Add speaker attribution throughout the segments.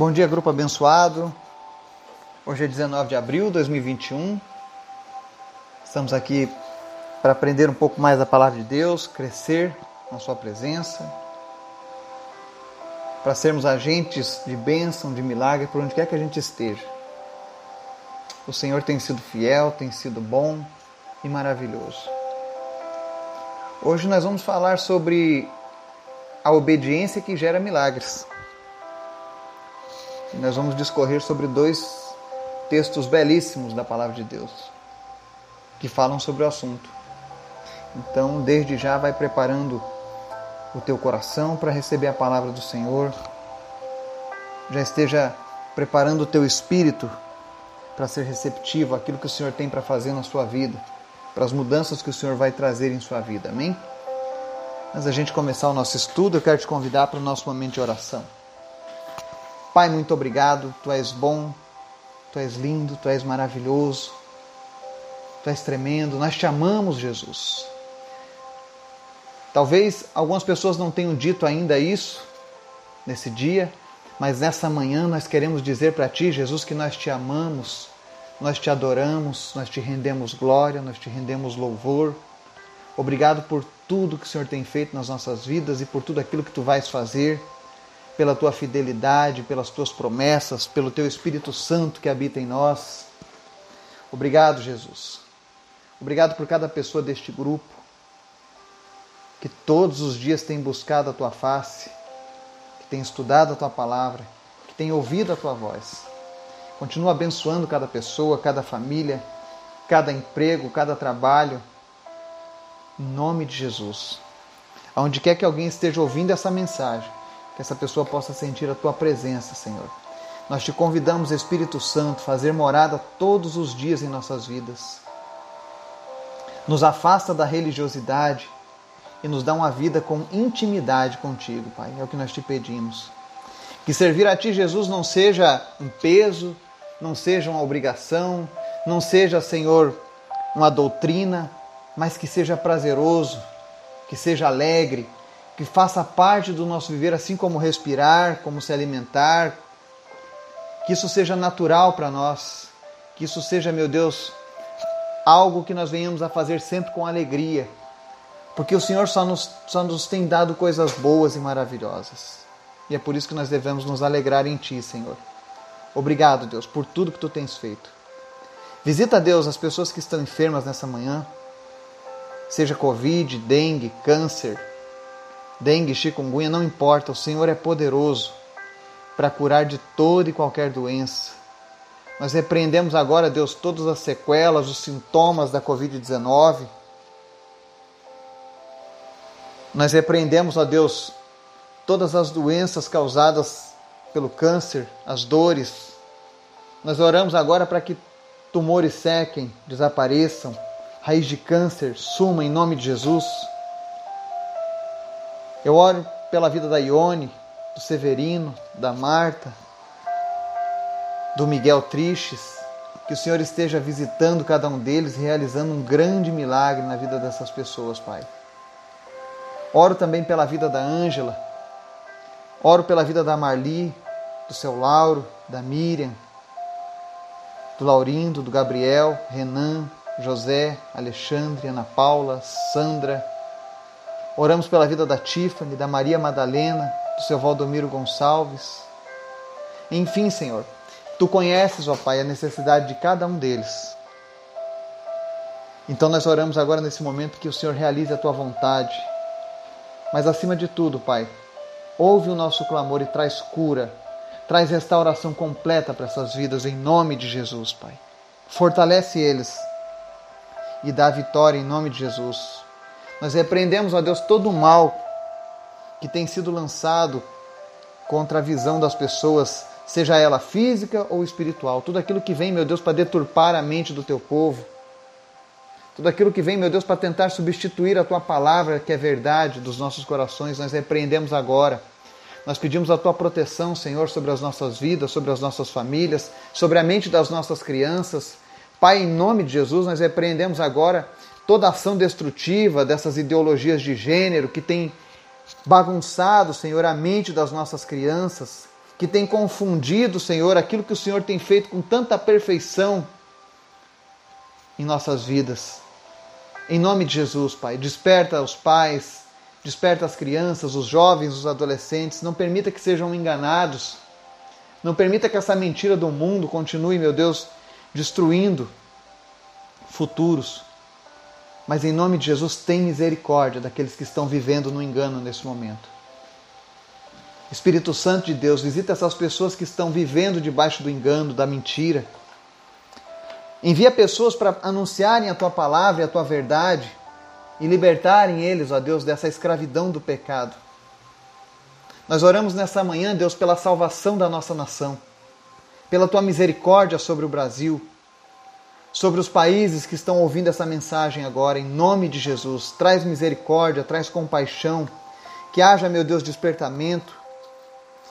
Speaker 1: Bom dia, grupo abençoado. Hoje é 19 de abril de 2021. Estamos aqui para aprender um pouco mais da palavra de Deus, crescer na Sua presença, para sermos agentes de bênção, de milagre por onde quer que a gente esteja. O Senhor tem sido fiel, tem sido bom e maravilhoso. Hoje nós vamos falar sobre a obediência que gera milagres. E nós vamos discorrer sobre dois textos belíssimos da palavra de Deus que falam sobre o assunto. Então, desde já, vai preparando o teu coração para receber a palavra do Senhor. Já esteja preparando o teu espírito para ser receptivo àquilo que o Senhor tem para fazer na sua vida, para as mudanças que o Senhor vai trazer em sua vida. Amém? Antes da gente começar o nosso estudo, eu quero te convidar para o nosso momento de oração. Pai, muito obrigado. Tu és bom, tu és lindo, tu és maravilhoso, tu és tremendo. Nós te amamos, Jesus. Talvez algumas pessoas não tenham dito ainda isso nesse dia, mas nessa manhã nós queremos dizer para ti, Jesus, que nós te amamos, nós te adoramos, nós te rendemos glória, nós te rendemos louvor. Obrigado por tudo que o Senhor tem feito nas nossas vidas e por tudo aquilo que tu vais fazer pela tua fidelidade, pelas tuas promessas, pelo teu Espírito Santo que habita em nós. Obrigado, Jesus. Obrigado por cada pessoa deste grupo que todos os dias tem buscado a tua face, que tem estudado a tua palavra, que tem ouvido a tua voz. Continua abençoando cada pessoa, cada família, cada emprego, cada trabalho. Em nome de Jesus. Aonde quer que alguém esteja ouvindo essa mensagem, que essa pessoa possa sentir a tua presença, Senhor. Nós te convidamos, Espírito Santo, fazer morada todos os dias em nossas vidas. Nos afasta da religiosidade e nos dá uma vida com intimidade contigo, Pai. É o que nós te pedimos. Que servir a Ti, Jesus, não seja um peso, não seja uma obrigação, não seja, Senhor, uma doutrina, mas que seja prazeroso, que seja alegre, que faça parte do nosso viver, assim como respirar, como se alimentar, que isso seja natural para nós, que isso seja, meu Deus, algo que nós venhamos a fazer sempre com alegria, porque o Senhor só nos, só nos tem dado coisas boas e maravilhosas. E é por isso que nós devemos nos alegrar em Ti, Senhor. Obrigado, Deus, por tudo que Tu tens feito. Visita, Deus, as pessoas que estão enfermas nessa manhã, seja Covid, dengue, câncer, dengue, chikungunya, não importa, o Senhor é poderoso para curar de toda e qualquer doença. Nós repreendemos agora, Deus, todas as sequelas, os sintomas da Covid-19. Nós repreendemos, ó Deus, todas as doenças causadas pelo câncer, as dores. Nós oramos agora para que tumores sequem, desapareçam, raiz de câncer suma em nome de Jesus. Eu oro pela vida da Ione, do Severino, da Marta, do Miguel Triches, que o Senhor esteja visitando cada um deles realizando um grande milagre na vida dessas pessoas, Pai. Oro também pela vida da Ângela, oro pela vida da Marli, do seu Lauro, da Miriam, do Laurindo, do Gabriel, Renan, José, Alexandre, Ana Paula, Sandra, Oramos pela vida da Tiffany, da Maria Madalena, do seu Valdomiro Gonçalves. Enfim, Senhor, Tu conheces, ó Pai, a necessidade de cada um deles. Então nós oramos agora nesse momento que o Senhor realize a Tua vontade. Mas acima de tudo, Pai, ouve o nosso clamor e traz cura, traz restauração completa para essas vidas em nome de Jesus, Pai. Fortalece eles e dá vitória em nome de Jesus. Nós repreendemos, ó Deus, todo o mal que tem sido lançado contra a visão das pessoas, seja ela física ou espiritual. Tudo aquilo que vem, meu Deus, para deturpar a mente do teu povo. Tudo aquilo que vem, meu Deus, para tentar substituir a tua palavra, que é verdade, dos nossos corações, nós repreendemos agora. Nós pedimos a tua proteção, Senhor, sobre as nossas vidas, sobre as nossas famílias, sobre a mente das nossas crianças. Pai, em nome de Jesus, nós repreendemos agora toda ação destrutiva dessas ideologias de gênero que tem bagunçado, Senhor, a mente das nossas crianças, que tem confundido, Senhor, aquilo que o Senhor tem feito com tanta perfeição em nossas vidas. Em nome de Jesus, Pai, desperta os pais, desperta as crianças, os jovens, os adolescentes, não permita que sejam enganados. Não permita que essa mentira do mundo continue, meu Deus, destruindo futuros. Mas em nome de Jesus, tem misericórdia daqueles que estão vivendo no engano nesse momento. Espírito Santo de Deus, visita essas pessoas que estão vivendo debaixo do engano, da mentira. Envia pessoas para anunciarem a tua palavra e a tua verdade e libertarem eles, ó Deus, dessa escravidão do pecado. Nós oramos nessa manhã, Deus, pela salvação da nossa nação, pela tua misericórdia sobre o Brasil, sobre os países que estão ouvindo essa mensagem agora, em nome de Jesus. Traz misericórdia, traz compaixão, que haja, meu Deus, despertamento,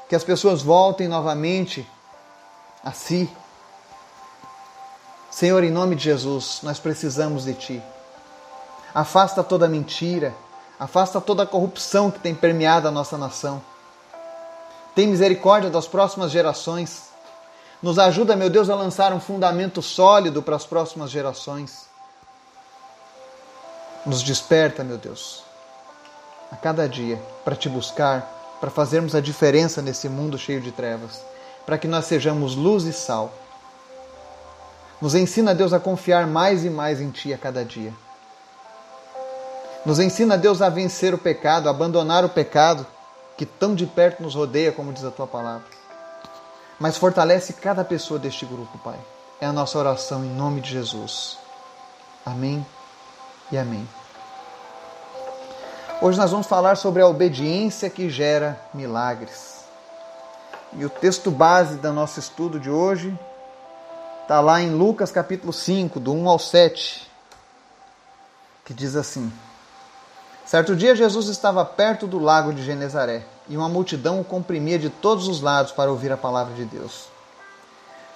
Speaker 1: que as pessoas voltem novamente a si. Senhor, em nome de Jesus, nós precisamos de Ti. Afasta toda mentira, afasta toda a corrupção que tem permeado a nossa nação. Tem misericórdia das próximas gerações. Nos ajuda, meu Deus, a lançar um fundamento sólido para as próximas gerações. Nos desperta, meu Deus, a cada dia para te buscar, para fazermos a diferença nesse mundo cheio de trevas, para que nós sejamos luz e sal. Nos ensina, Deus, a confiar mais e mais em Ti a cada dia. Nos ensina, Deus, a vencer o pecado, a abandonar o pecado que tão de perto nos rodeia, como diz a Tua palavra. Mas fortalece cada pessoa deste grupo, Pai. É a nossa oração em nome de Jesus. Amém e amém. Hoje nós vamos falar sobre a obediência que gera milagres. E o texto base do nosso estudo de hoje está lá em Lucas capítulo 5, do 1 ao 7, que diz assim: Certo dia Jesus estava perto do lago de Genezaré e uma multidão o comprimia de todos os lados para ouvir a palavra de Deus.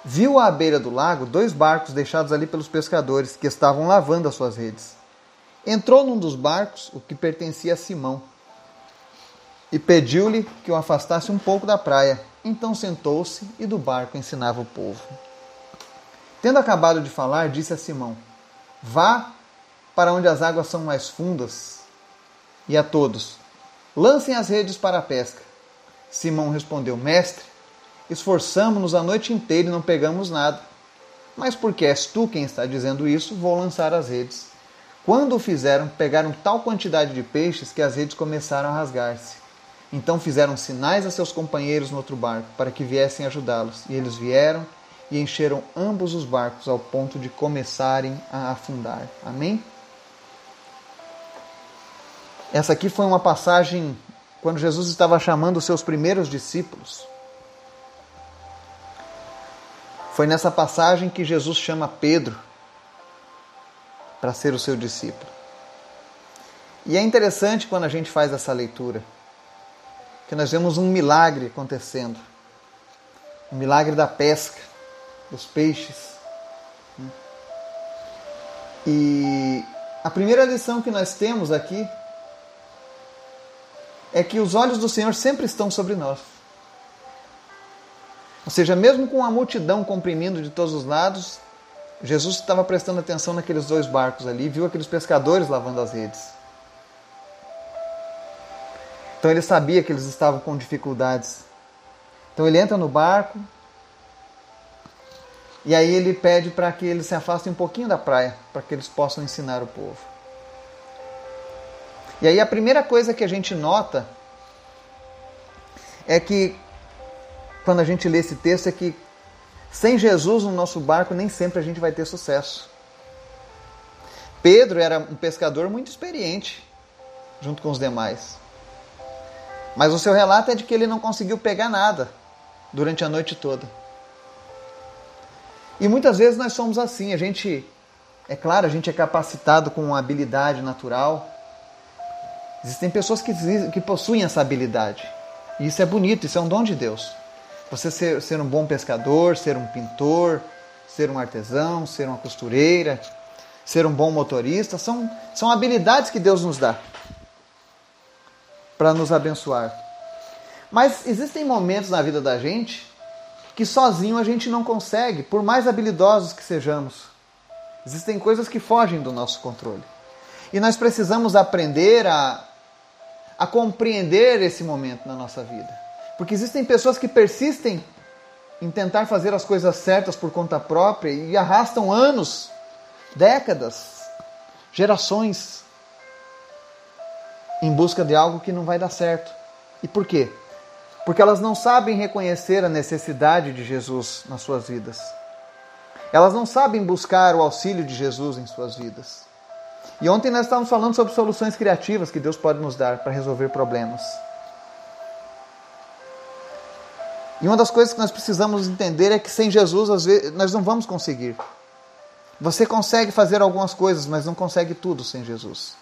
Speaker 1: Viu à beira do lago dois barcos deixados ali pelos pescadores que estavam lavando as suas redes. Entrou num dos barcos, o que pertencia a Simão, e pediu-lhe que o afastasse um pouco da praia. Então sentou-se e do barco ensinava o povo. Tendo acabado de falar, disse a Simão: Vá para onde as águas são mais fundas, e a todos: Lancem as redes para a pesca. Simão respondeu: Mestre, esforçamo-nos a noite inteira e não pegamos nada. Mas porque és tu quem está dizendo isso, vou lançar as redes. Quando o fizeram, pegaram tal quantidade de peixes que as redes começaram a rasgar-se. Então fizeram sinais a seus companheiros no outro barco para que viessem ajudá-los. E eles vieram e encheram ambos os barcos ao ponto de começarem a afundar. Amém? Essa aqui foi uma passagem quando Jesus estava chamando os seus primeiros discípulos. Foi nessa passagem que Jesus chama Pedro para ser o seu discípulo. E é interessante quando a gente faz essa leitura, que nós vemos um milagre acontecendo. O milagre da pesca dos peixes. E a primeira lição que nós temos aqui é que os olhos do Senhor sempre estão sobre nós. Ou seja, mesmo com a multidão comprimindo de todos os lados, Jesus estava prestando atenção naqueles dois barcos ali, viu aqueles pescadores lavando as redes. Então ele sabia que eles estavam com dificuldades. Então ele entra no barco, e aí ele pede para que eles se afastem um pouquinho da praia, para que eles possam ensinar o povo. E aí a primeira coisa que a gente nota é que quando a gente lê esse texto é que sem Jesus no nosso barco nem sempre a gente vai ter sucesso. Pedro era um pescador muito experiente, junto com os demais. Mas o seu relato é de que ele não conseguiu pegar nada durante a noite toda. E muitas vezes nós somos assim, a gente, é claro, a gente é capacitado com uma habilidade natural. Existem pessoas que, que possuem essa habilidade. E isso é bonito, isso é um dom de Deus. Você ser, ser um bom pescador, ser um pintor, ser um artesão, ser uma costureira, ser um bom motorista, são, são habilidades que Deus nos dá para nos abençoar. Mas existem momentos na vida da gente que sozinho a gente não consegue, por mais habilidosos que sejamos. Existem coisas que fogem do nosso controle. E nós precisamos aprender a, a compreender esse momento na nossa vida. Porque existem pessoas que persistem em tentar fazer as coisas certas por conta própria e arrastam anos, décadas, gerações em busca de algo que não vai dar certo. E por quê? Porque elas não sabem reconhecer a necessidade de Jesus nas suas vidas. Elas não sabem buscar o auxílio de Jesus em suas vidas. E ontem nós estávamos falando sobre soluções criativas que Deus pode nos dar para resolver problemas. E uma das coisas que nós precisamos entender é que sem Jesus, às vezes, nós não vamos conseguir. Você consegue fazer algumas coisas, mas não consegue tudo sem Jesus.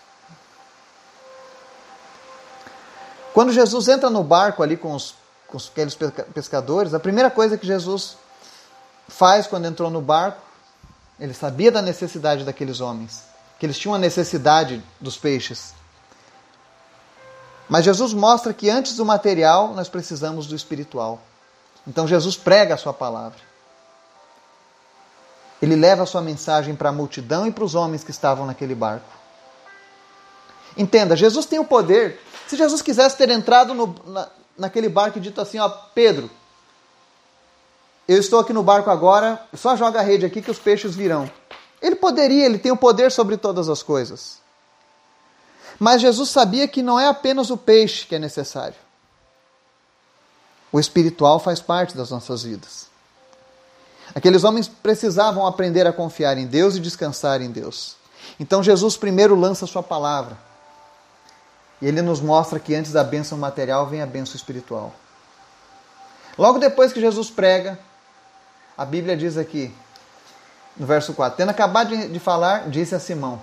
Speaker 1: Quando Jesus entra no barco ali com, os, com aqueles pescadores, a primeira coisa que Jesus faz quando entrou no barco, ele sabia da necessidade daqueles homens, que eles tinham a necessidade dos peixes. Mas Jesus mostra que antes do material, nós precisamos do espiritual. Então Jesus prega a sua palavra. Ele leva a sua mensagem para a multidão e para os homens que estavam naquele barco. Entenda, Jesus tem o poder. Se Jesus quisesse ter entrado no, na, naquele barco e dito assim: Ó, Pedro, eu estou aqui no barco agora, só joga a rede aqui que os peixes virão. Ele poderia, ele tem o poder sobre todas as coisas. Mas Jesus sabia que não é apenas o peixe que é necessário. O espiritual faz parte das nossas vidas. Aqueles homens precisavam aprender a confiar em Deus e descansar em Deus. Então Jesus primeiro lança sua palavra. E ele nos mostra que antes da bênção material vem a bênção espiritual. Logo depois que Jesus prega, a Bíblia diz aqui, no verso 4: Tendo acabado de falar, disse a Simão: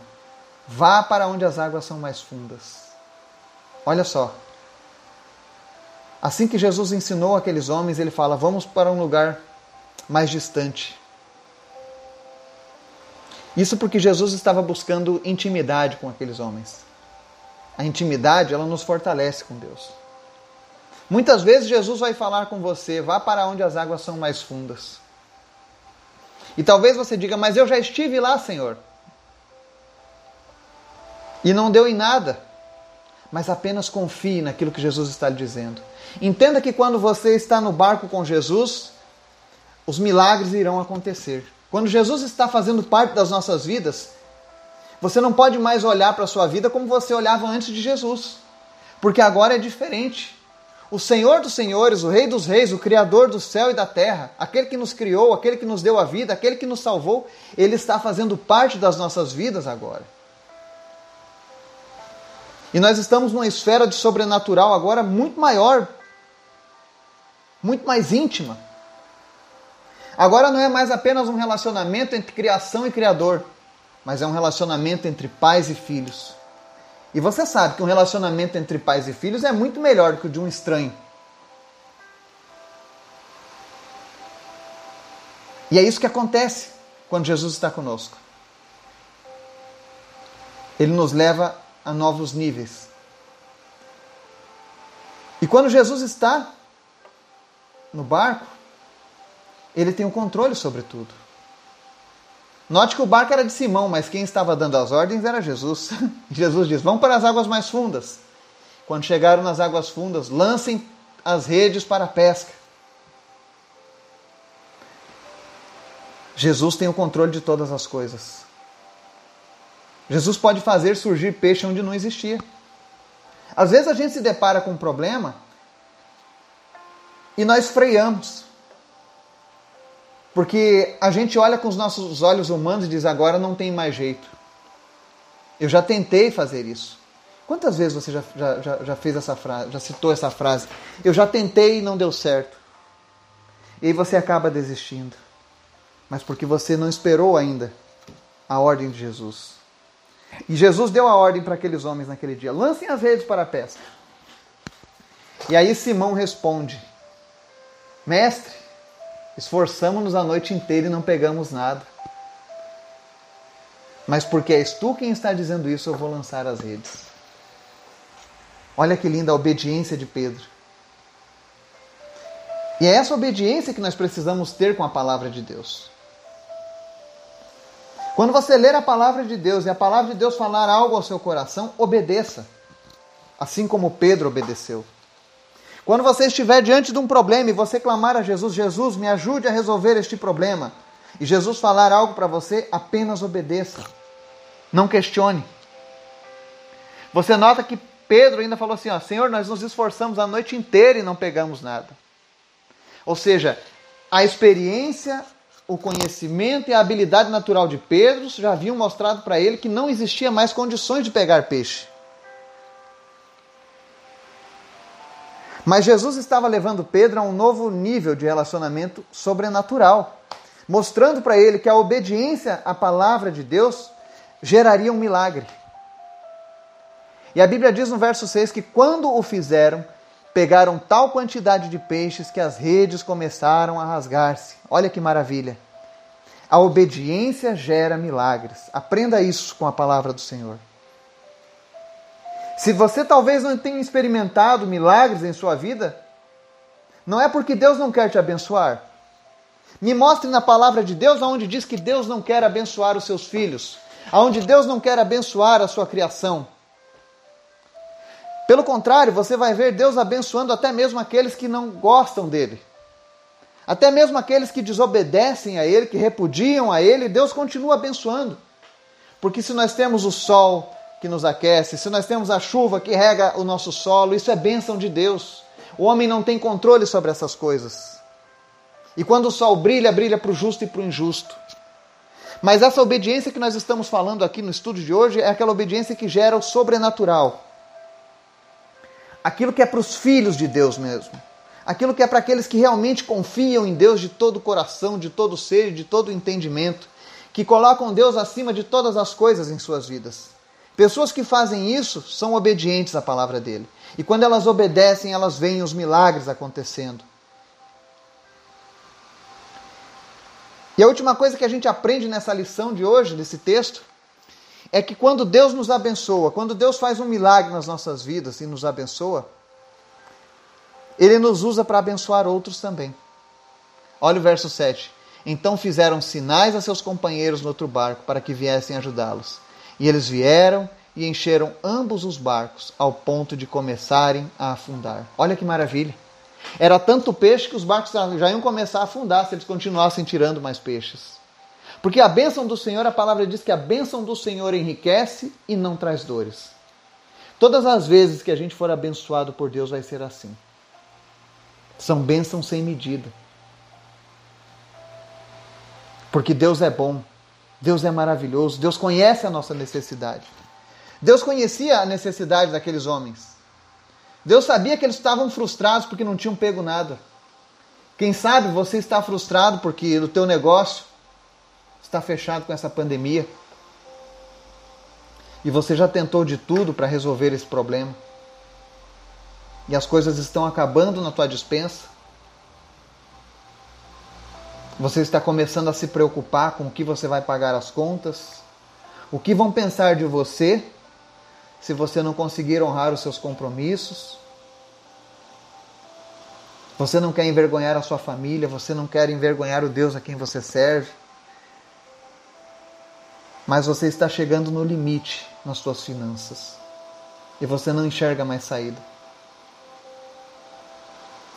Speaker 1: Vá para onde as águas são mais fundas. Olha só. Assim que Jesus ensinou aqueles homens, ele fala: Vamos para um lugar mais distante. Isso porque Jesus estava buscando intimidade com aqueles homens. A intimidade, ela nos fortalece com Deus. Muitas vezes Jesus vai falar com você: vá para onde as águas são mais fundas. E talvez você diga, mas eu já estive lá, Senhor. E não deu em nada. Mas apenas confie naquilo que Jesus está lhe dizendo. Entenda que quando você está no barco com Jesus, os milagres irão acontecer. Quando Jesus está fazendo parte das nossas vidas, você não pode mais olhar para a sua vida como você olhava antes de Jesus. Porque agora é diferente. O Senhor dos Senhores, o Rei dos Reis, o Criador do céu e da terra, aquele que nos criou, aquele que nos deu a vida, aquele que nos salvou, ele está fazendo parte das nossas vidas agora. E nós estamos numa esfera de sobrenatural agora muito maior, muito mais íntima. Agora não é mais apenas um relacionamento entre criação e criador, mas é um relacionamento entre pais e filhos. E você sabe que um relacionamento entre pais e filhos é muito melhor do que o de um estranho. E é isso que acontece quando Jesus está conosco. Ele nos leva a novos níveis. E quando Jesus está no barco, ele tem o controle sobre tudo. Note que o barco era de Simão, mas quem estava dando as ordens era Jesus. Jesus diz: Vão para as águas mais fundas. Quando chegaram nas águas fundas, lancem as redes para a pesca. Jesus tem o controle de todas as coisas. Jesus pode fazer surgir peixe onde não existia. Às vezes a gente se depara com um problema e nós freamos. Porque a gente olha com os nossos olhos humanos e diz: agora não tem mais jeito. Eu já tentei fazer isso. Quantas vezes você já, já, já fez essa frase, já citou essa frase? Eu já tentei e não deu certo. E aí você acaba desistindo. Mas porque você não esperou ainda a ordem de Jesus. E Jesus deu a ordem para aqueles homens naquele dia: lancem as redes para a pesca. E aí Simão responde: Mestre, Esforçamos-nos a noite inteira e não pegamos nada. Mas porque és tu quem está dizendo isso, eu vou lançar as redes. Olha que linda a obediência de Pedro. E é essa obediência que nós precisamos ter com a palavra de Deus. Quando você ler a palavra de Deus e a palavra de Deus falar algo ao seu coração, obedeça. Assim como Pedro obedeceu. Quando você estiver diante de um problema e você clamar a Jesus, Jesus, me ajude a resolver este problema, e Jesus falar algo para você, apenas obedeça. Não questione. Você nota que Pedro ainda falou assim: ó, Senhor, nós nos esforçamos a noite inteira e não pegamos nada. Ou seja, a experiência, o conhecimento e a habilidade natural de Pedro já haviam mostrado para ele que não existia mais condições de pegar peixe. Mas Jesus estava levando Pedro a um novo nível de relacionamento sobrenatural, mostrando para ele que a obediência à palavra de Deus geraria um milagre. E a Bíblia diz no verso 6 que quando o fizeram, pegaram tal quantidade de peixes que as redes começaram a rasgar-se. Olha que maravilha! A obediência gera milagres. Aprenda isso com a palavra do Senhor. Se você talvez não tenha experimentado milagres em sua vida, não é porque Deus não quer te abençoar. Me mostre na palavra de Deus aonde diz que Deus não quer abençoar os seus filhos, aonde Deus não quer abençoar a sua criação. Pelo contrário, você vai ver Deus abençoando até mesmo aqueles que não gostam dele. Até mesmo aqueles que desobedecem a ele, que repudiam a ele, Deus continua abençoando. Porque se nós temos o sol, que nos aquece, se nós temos a chuva que rega o nosso solo, isso é bênção de Deus. O homem não tem controle sobre essas coisas. E quando o sol brilha, brilha para o justo e para o injusto. Mas essa obediência que nós estamos falando aqui no estudo de hoje é aquela obediência que gera o sobrenatural. Aquilo que é para os filhos de Deus mesmo. Aquilo que é para aqueles que realmente confiam em Deus de todo o coração, de todo o ser, de todo o entendimento, que colocam Deus acima de todas as coisas em suas vidas. Pessoas que fazem isso são obedientes à palavra dele. E quando elas obedecem, elas veem os milagres acontecendo. E a última coisa que a gente aprende nessa lição de hoje, nesse texto, é que quando Deus nos abençoa, quando Deus faz um milagre nas nossas vidas e nos abençoa, Ele nos usa para abençoar outros também. Olha o verso 7. Então fizeram sinais a seus companheiros no outro barco para que viessem ajudá-los. E eles vieram e encheram ambos os barcos, ao ponto de começarem a afundar. Olha que maravilha! Era tanto peixe que os barcos já iam começar a afundar se eles continuassem tirando mais peixes. Porque a bênção do Senhor, a palavra diz que a bênção do Senhor enriquece e não traz dores. Todas as vezes que a gente for abençoado por Deus vai ser assim. São bênçãos sem medida. Porque Deus é bom Deus é maravilhoso, Deus conhece a nossa necessidade. Deus conhecia a necessidade daqueles homens. Deus sabia que eles estavam frustrados porque não tinham pego nada. Quem sabe você está frustrado porque o teu negócio está fechado com essa pandemia. E você já tentou de tudo para resolver esse problema. E as coisas estão acabando na tua dispensa. Você está começando a se preocupar com o que você vai pagar as contas? O que vão pensar de você se você não conseguir honrar os seus compromissos? Você não quer envergonhar a sua família, você não quer envergonhar o Deus a quem você serve. Mas você está chegando no limite nas suas finanças e você não enxerga mais saída.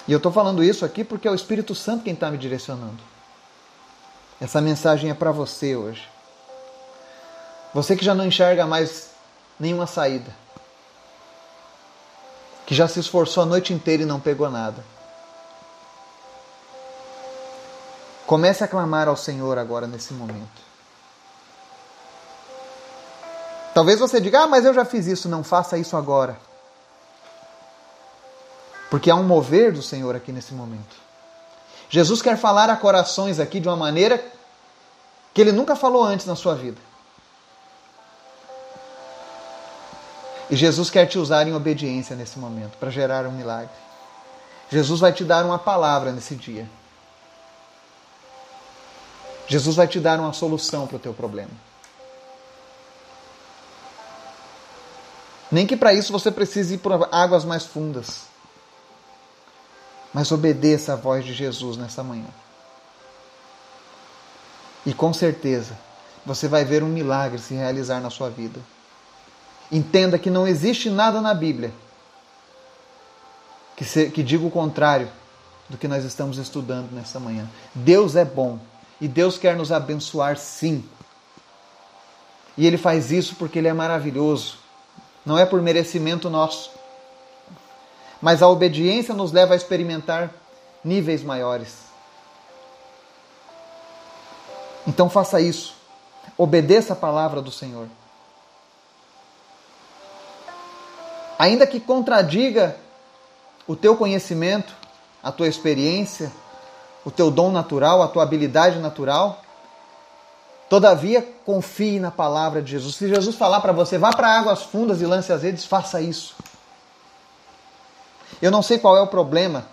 Speaker 1: E eu estou falando isso aqui porque é o Espírito Santo quem está me direcionando. Essa mensagem é para você hoje. Você que já não enxerga mais nenhuma saída. Que já se esforçou a noite inteira e não pegou nada. Comece a clamar ao Senhor agora nesse momento. Talvez você diga: Ah, mas eu já fiz isso. Não faça isso agora. Porque há um mover do Senhor aqui nesse momento. Jesus quer falar a corações aqui de uma maneira que ele nunca falou antes na sua vida. E Jesus quer te usar em obediência nesse momento para gerar um milagre. Jesus vai te dar uma palavra nesse dia. Jesus vai te dar uma solução para o teu problema. Nem que para isso você precise ir por águas mais fundas. Mas obedeça a voz de Jesus nessa manhã. E com certeza você vai ver um milagre se realizar na sua vida. Entenda que não existe nada na Bíblia que, se, que diga o contrário do que nós estamos estudando nessa manhã. Deus é bom e Deus quer nos abençoar sim. E Ele faz isso porque Ele é maravilhoso. Não é por merecimento nosso. Mas a obediência nos leva a experimentar níveis maiores. Então faça isso. Obedeça a palavra do Senhor. Ainda que contradiga o teu conhecimento, a tua experiência, o teu dom natural, a tua habilidade natural. Todavia, confie na palavra de Jesus. Se Jesus falar para você, vá para águas fundas e lance as redes, faça isso. Eu não sei qual é o problema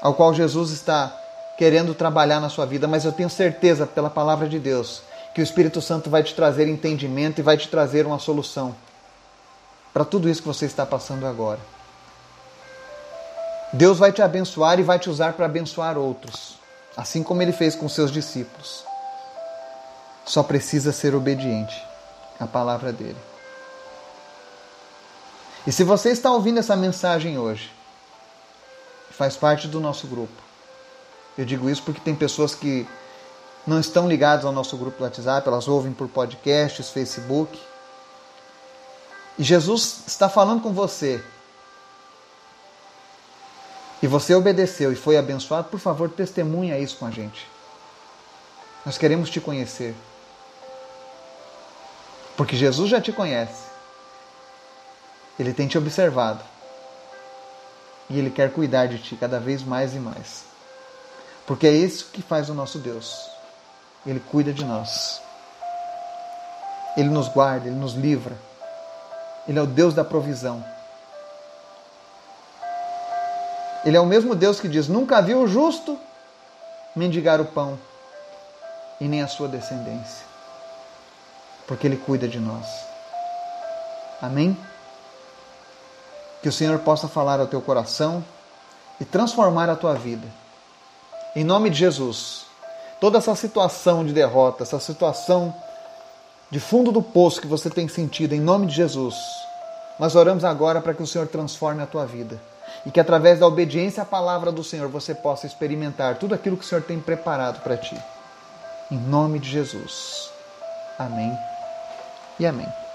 Speaker 1: ao qual Jesus está querendo trabalhar na sua vida, mas eu tenho certeza, pela palavra de Deus, que o Espírito Santo vai te trazer entendimento e vai te trazer uma solução para tudo isso que você está passando agora. Deus vai te abençoar e vai te usar para abençoar outros, assim como ele fez com seus discípulos. Só precisa ser obediente à palavra dele. E se você está ouvindo essa mensagem hoje, faz parte do nosso grupo. Eu digo isso porque tem pessoas que não estão ligadas ao nosso grupo do WhatsApp, elas ouvem por podcasts, Facebook e Jesus está falando com você, e você obedeceu e foi abençoado, por favor, testemunha isso com a gente. Nós queremos te conhecer. Porque Jesus já te conhece. Ele tem te observado. E ele quer cuidar de ti cada vez mais e mais. Porque é isso que faz o nosso Deus. Ele cuida de nós. Ele nos guarda, ele nos livra. Ele é o Deus da provisão. Ele é o mesmo Deus que diz: Nunca viu o justo mendigar o pão, e nem a sua descendência, porque Ele cuida de nós. Amém? Que o Senhor possa falar ao teu coração e transformar a tua vida. Em nome de Jesus, toda essa situação de derrota, essa situação de fundo do poço que você tem sentido, em nome de Jesus, nós oramos agora para que o Senhor transforme a tua vida e que através da obediência à palavra do Senhor você possa experimentar tudo aquilo que o Senhor tem preparado para ti. Em nome de Jesus. Amém e amém.